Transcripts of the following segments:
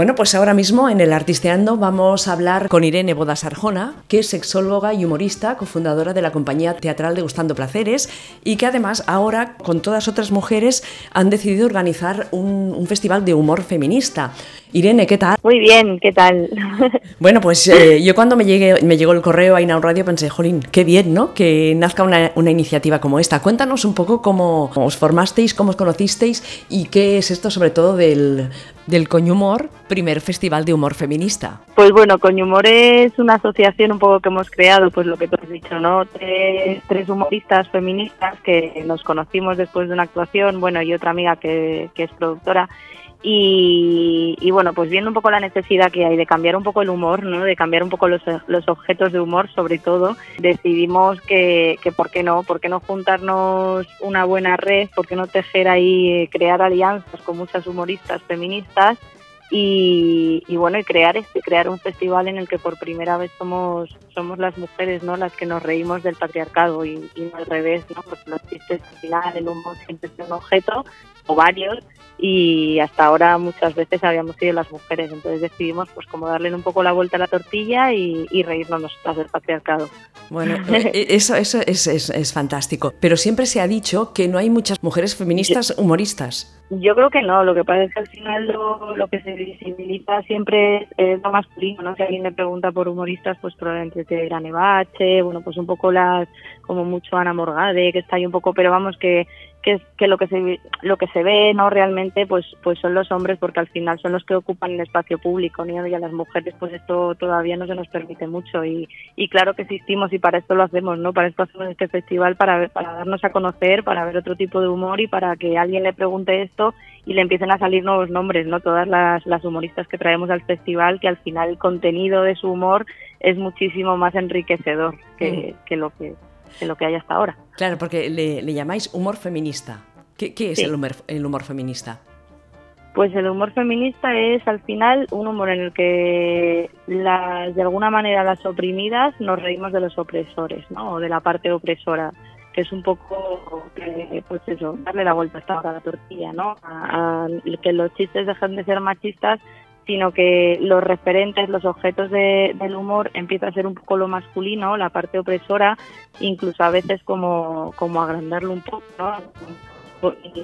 Bueno, pues ahora mismo en el Artisteando vamos a hablar con Irene Bodas Arjona, que es sexóloga y humorista, cofundadora de la compañía teatral de Gustando Placeres y que además ahora con todas otras mujeres han decidido organizar un, festival de humor feminista. Irene, ¿qué tal? Muy bien, ¿qué tal? Bueno, pues eh, yo cuando me, llegué, me llegó el correo a Inaun Radio pensé, jolín, qué bien, ¿no? Que nazca una, una iniciativa como esta. Cuéntanos un poco cómo, os formasteis, cómo os conocisteis y qué es esto sobre todo del, del Coñumor, primer festival de humor feminista. Pues bueno, Coñumor es una asociación un poco que hemos creado, pues lo que tú has dicho, ¿no? Tres, tres humoristas feministas que nos conocimos después de una actuación, bueno, y otra amiga que, que es productora, y, bueno, pues viendo un poco la necesidad que hay de cambiar un poco el humor, ¿no? de cambiar un poco los, los objetos de humor, sobre todo, decidimos que, que, ¿por qué no? ¿Por qué no juntarnos una buena red? ¿Por qué no tejer ahí, eh, crear alianzas con muchas humoristas feministas? Y, bueno, y crear este, crear un festival en el que por primera vez somos, somos las mujeres, ¿no? Las que nos reímos del patriarcado y, y no al revés, ¿no? Porque los chistes al final, el humor siempre es un objeto, o varios, y hasta ahora muchas veces habíamos sido las mujeres, entonces decidimos pues como darle un poco la vuelta a la tortilla y, reírnos nosotras del patriarcado. Bueno, eh, eso, eso es, es, es, fantástico, pero siempre se ha dicho que no hay muchas mujeres feministas humoristas. Yo creo que no, lo que pasa es que al final lo, lo que se visibiliza siempre es, lo masculino, ¿no? Si alguien le pregunta por humoristas, pues probablemente te dirá Nevache, bueno, pues un poco las, como mucho Ana Morgade, que está ahí un poco, pero vamos que que, que lo que se lo que se ve no realmente pues pues son los hombres porque al final son los que ocupan el espacio público ¿no? y a las mujeres pues esto todavía no se nos permite mucho. Y, y claro que existimos y para esto lo hacemos no para esto hacemos este festival para para darnos a conocer para ver otro tipo de humor y para que alguien le pregunte esto y le empiecen a salir nuevos nombres no todas las, las humoristas que traemos al festival que al final el contenido de su humor es muchísimo más enriquecedor que, que lo que de lo que hay hasta ahora. Claro, porque le, llamáis humor feminista. ¿Qué, es el, humor, el humor feminista? Pues el humor feminista es al final un humor en el que las, de alguna manera las oprimidas nos reímos de los opresores, ¿no? O de la parte opresora, que es un poco, pues eso, darle la vuelta a la tortilla, ¿no? a, que los chistes dejen de ser machistas sino que los referentes, los objetos del humor empieza a ser un poco lo masculino, la parte opresora, incluso a veces como, como agrandarlo un poco, ¿no?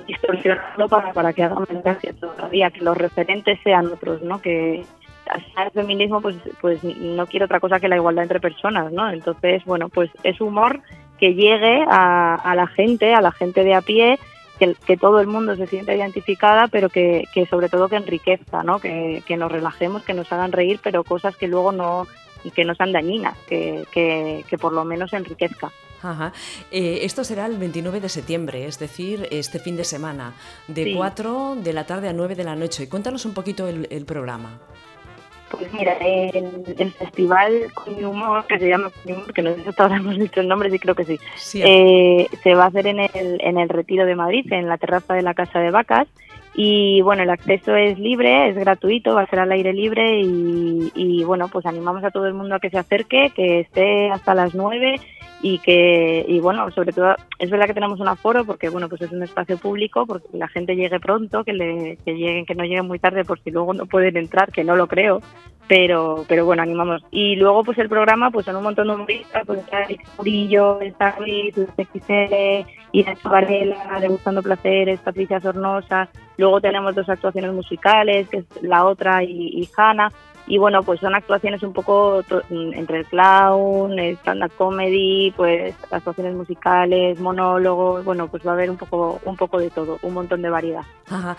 distorsionarlo para, para que haga más gracia todavía, que los referentes sean otros, ¿no? Que al feminismo pues, pues no quiere otra cosa que la igualdad entre personas, ¿no? Entonces, bueno, pues es humor que llegue a la gente, a la gente de a pie, que, todo el mundo se sienta identificada, pero que, sobre todo que enriquezca, ¿no? Que, nos relajemos, que nos hagan reír, pero cosas que luego no que no sean dañinas, que, que, por lo menos enriquezca. Ajá. Eh, esto será el 29 de septiembre, es decir, este fin de semana, de 4 de la tarde a 9 de la noche. Cuéntanos un poquito el, el programa. Pues mira, el, festival con humor, que se llama humor, que no sé si hasta ahora hemos dicho el nombre, sí creo que sí, eh, se va a hacer en el, en el Retiro de Madrid, en la terraza de la Casa de Vacas. Y bueno, el acceso es libre, es gratuito, va a ser al aire libre y, y bueno, pues animamos a todo el mundo a que se acerque, que esté hasta las 9 y que y bueno sobre todo es verdad que tenemos un aforo porque bueno pues es un espacio público porque la gente llegue pronto que le que lleguen que no lleguen muy tarde por si luego no pueden entrar que no lo creo pero pero bueno animamos. Y luego pues el programa pues son un montón de humoristas pues está el Murillo está Luis XL Irene Varela Degustando Placeres Patricia Sornosa. Luego tenemos dos actuaciones musicales que es la otra y, y Hanna y bueno, pues son actuaciones un poco entre el clown, stand-up comedy, pues actuaciones musicales, monólogos, bueno, pues va a haber un poco, un poco de todo, un montón de variedad.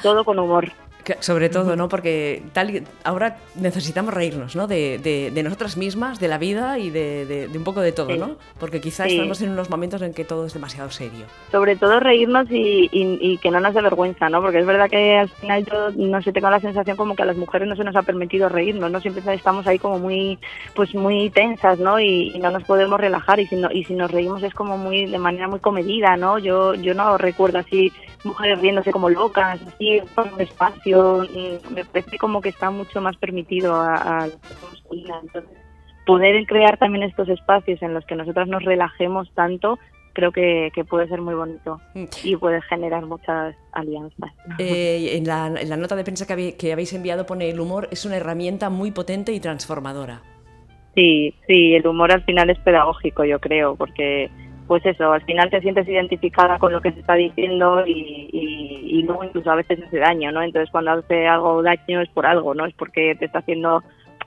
Todo con humor. Sobre todo, ¿no? Porque tal ahora necesitamos reírnos, ¿no? De, de, nosotras mismas, de la vida y de, un poco de todo, ¿no? Porque quizás estamos en unos momentos en que todo es demasiado serio. Sobre todo reírnos y, y, que no nos dé vergüenza, ¿no? Porque es verdad que al final yo no sé, tengo la sensación como que a las mujeres no se nos ha permitido reírnos, ¿no? Siempre estamos ahí como muy, pues muy tensas, ¿no? Y, no nos podemos relajar y si, no, y si nos reímos es como muy, de manera muy comedida, ¿no? Yo, yo no recuerdo así mujeres riéndose como locas, así, por un espacio, me parece como que está mucho más permitido a, a la Entonces, poder crear también estos espacios en los que nosotras nos relajemos tanto creo que, puede ser muy bonito mm. y puede generar muchas alianzas. Eh, en, la, nota de prensa que, habéis enviado pone el humor es una herramienta muy potente y transformadora. Sí, sí, el humor al final es pedagógico, yo creo, porque pues eso, al final te sientes identificada con lo que se está diciendo y, y, luego incluso a veces hace daño, ¿no? Entonces cuando hace algo daño es por algo, ¿no? Es porque te está haciendo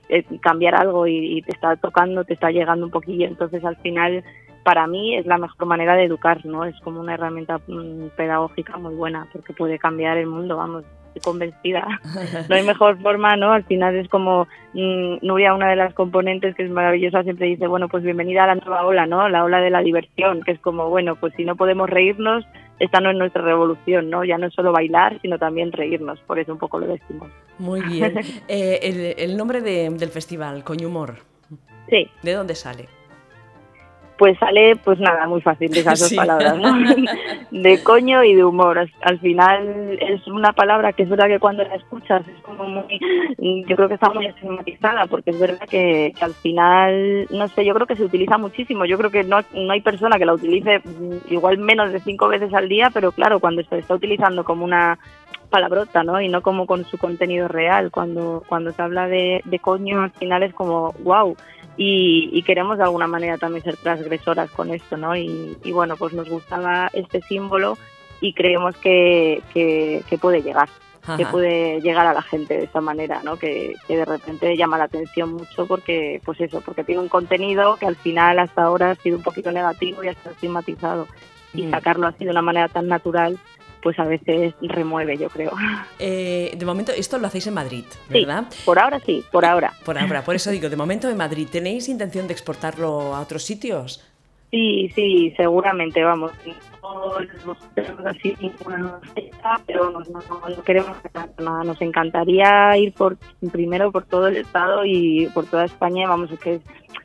eh, cambiar algo y, te está tocando, te está llegando un poquillo. Entonces al final para mí es la mejor manera de educar, ¿no? Es como una herramienta mm, pedagógica muy buena porque puede cambiar el mundo, vamos estoy convencida. No hay mejor forma, ¿no? Al final es como mm, Nuria, una de las componentes que es maravillosa, siempre dice, bueno, pues bienvenida a la nueva ola, ¿no? La ola de la diversión, que es como, bueno, pues si no podemos reírnos, esta no es nuestra revolución, ¿no? Ya no es solo bailar, sino también reírnos, por eso un poco lo decimos. Muy bien. Eh, el, nombre del festival, Coñumor. Sí. ¿De dónde sale? Pues sale, pues nada, muy fácil de esas dos palabras, ¿no? De coño y de humor. Al final es una palabra que es verdad que cuando la escuchas es como muy, yo creo que está muy estigmatizada, porque es verdad que, al final, no sé, yo creo que se utiliza muchísimo. Yo creo que no, no hay persona que la utilice igual menos de cinco veces al día, pero claro, cuando se está utilizando como una palabrota, ¿no? Y no como con su contenido real. Cuando, cuando se habla de, de coño, al final es como, wow y, queremos de alguna manera también ser transgresoras con esto, ¿no? Y, bueno, pues nos gustaba este símbolo y creemos que, que, puede llegar, que puede llegar a la gente de esta manera, ¿no? Que, de repente llama la atención mucho porque, pues eso, porque tiene un contenido que al final hasta ahora ha sido un poquito negativo y ha sido estigmatizado. Y mm. sacarlo así de una manera tan natural, pues a veces remueve, yo creo. Eh, de momento, esto lo hacéis en Madrid, ¿verdad? por ahora sí, por ahora. Por ahora, por eso digo, de momento en Madrid. ¿Tenéis intención de exportarlo a otros sitios? Sí, sí, seguramente, vamos. No tenemos así ninguna pero no, no, queremos nada. Nos encantaría ir por primero por todo el estado y por toda España. Vamos, que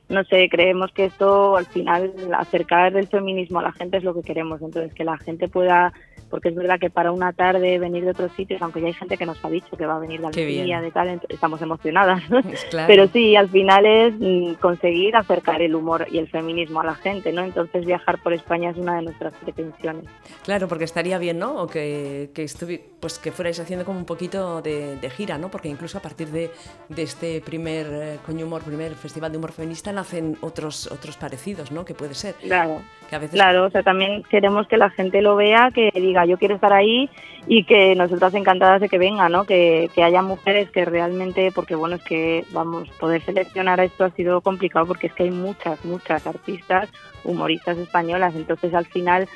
no sé, creemos que esto al final acercar el feminismo a la gente es lo que queremos. Entonces, que la gente pueda porque es verdad que para una tarde venir de otros sitios, aunque ya hay gente que nos ha dicho que va a venir de Almería, de tal, estamos emocionadas. Pero sí, al final es mm, conseguir acercar el humor y el feminismo a la gente, ¿no? Entonces viajar por España es una de nuestras pretensiones. Claro, porque estaría bien, ¿no? O que, que, pues que fuerais haciendo como un poquito de, gira, ¿no? Porque incluso a partir de, de este primer eh, Coño Humor, primer festival de humor feminista, nacen otros, otros parecidos, ¿no? Que puede ser. Claro. Claro, o sea, también queremos que la gente lo vea, que diga yo quiero estar ahí y que nosotras encantadas de que venga, ¿no? Que, que haya mujeres que realmente, porque bueno, es que vamos, poder seleccionar esto ha sido complicado porque es que hay muchas, muchas artistas, humoristas españolas, entonces al final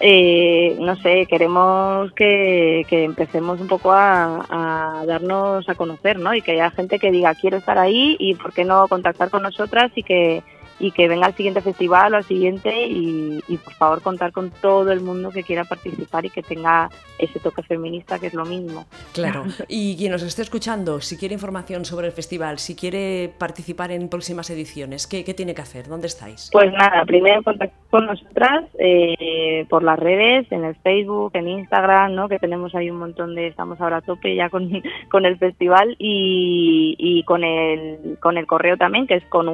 eh, no sé, queremos que, que empecemos un poco a, a, darnos a conocer, ¿no? Y que haya gente que diga, quiero estar ahí y por qué no contactar con nosotras y que, y que venga al siguiente festival o al siguiente y, por favor contar con todo el mundo que quiera participar y que tenga ese toque feminista que es lo mismo. Claro, y quien nos esté escuchando, si quiere información sobre el festival, si quiere participar en próximas ediciones, ¿qué, tiene que hacer? ¿Dónde estáis? Pues nada, primero contactar con nosotras eh, por las redes, en el Facebook, en Instagram, ¿no? que tenemos ahí un montón de, estamos ahora a tope ya con, con el festival y, y con, el, con el correo también, que es con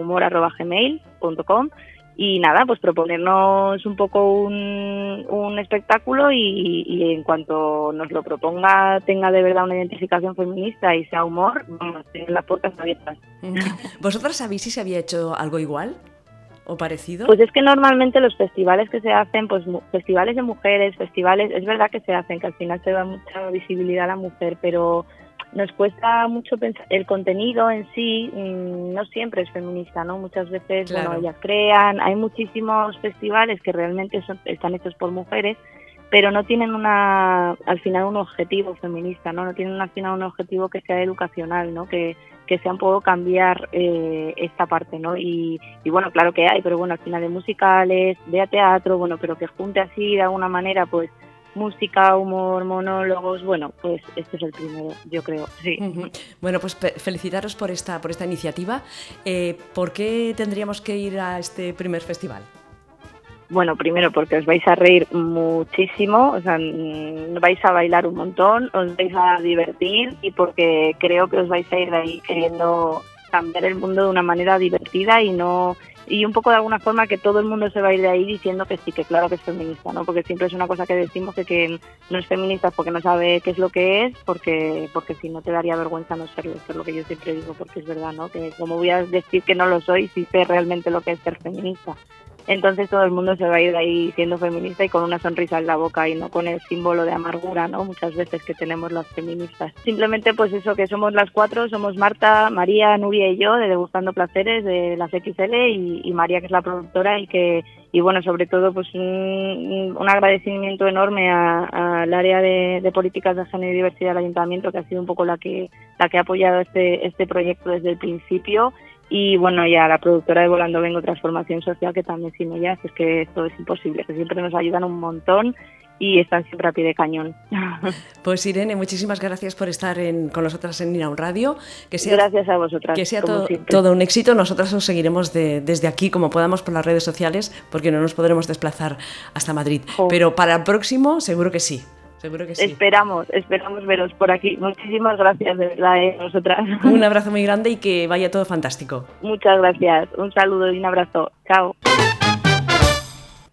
humor.gmail y nada, pues proponernos un poco un, un espectáculo y, en cuanto nos lo proponga tenga de verdad una identificación feminista y sea humor, vamos, tener las puertas abiertas. ¿Vosotras sabéis si se había hecho algo igual? ¿O parecido? Pues es que normalmente los festivales que se hacen, pues festivales de mujeres, festivales, es verdad que se hacen, que al final se da mucha visibilidad a la mujer, pero nos cuesta mucho pensar, el contenido en sí mm, no siempre es feminista, ¿no? Muchas veces, bueno, ellas crean, hay muchísimos festivales que realmente son, están hechos por mujeres, pero no tienen una, al final un objetivo feminista, ¿no? No tienen al final un objetivo que sea educacional, ¿no? Que, que sea un poco cambiar eh, esta parte, ¿no? Y, y, bueno, claro que hay, pero bueno, al final de musicales, de teatro, bueno, pero que junte así de alguna manera, pues música, humor, monólogos, bueno, pues este es el primero, yo creo, sí. Bueno, pues felicitaros por esta, por esta iniciativa. Eh, ¿Por qué tendríamos que ir a este primer festival? Bueno, primero porque os vais a reír muchísimo, o sea, mm, vais a bailar un montón, os vais a divertir y porque creo que os vais a ir de ahí queriendo cambiar el mundo de una manera divertida y no y un poco de alguna forma que todo el mundo se va a ir de ahí diciendo que sí, que claro que es feminista, ¿no? Porque siempre es una cosa que decimos que, que no es feminista porque no sabe qué es lo que es, porque porque si no te daría vergüenza no serlo, eso es lo que yo siempre digo, porque es verdad, ¿no? Que como voy a decir que no lo soy si sé realmente lo que es ser feminista entonces todo el mundo se va a ir de ahí siendo feminista y con una sonrisa en la boca y no con el símbolo de amargura, ¿no? Muchas veces que tenemos las feministas. Simplemente pues eso, que somos las cuatro, somos Marta, María, Nuria y yo de Degustando Placeres de las XL y, María que es la productora y que y bueno, sobre todo pues un, agradecimiento enorme al área de, políticas de género y diversidad del ayuntamiento que ha sido un poco la que la que ha apoyado este este proyecto desde el principio y bueno, ya la productora de Volando Vengo Transformación Social, que también sin ellas es que esto es imposible, que siempre nos ayudan un montón y están siempre a pie de cañón. Pues Irene, muchísimas gracias por estar con nosotras en Inaun Radio. Que sea, gracias a vosotras. Que sea todo, un éxito. Nosotras os seguiremos desde aquí como podamos por las redes sociales, porque no nos podremos desplazar hasta Madrid. Pero para el próximo, seguro que sí. Seguro que sí. Esperamos, esperamos veros por aquí. Muchísimas gracias, de verdad, eh, nosotras. Un abrazo muy grande y que vaya todo fantástico. Muchas gracias. Un saludo y un abrazo. Chao.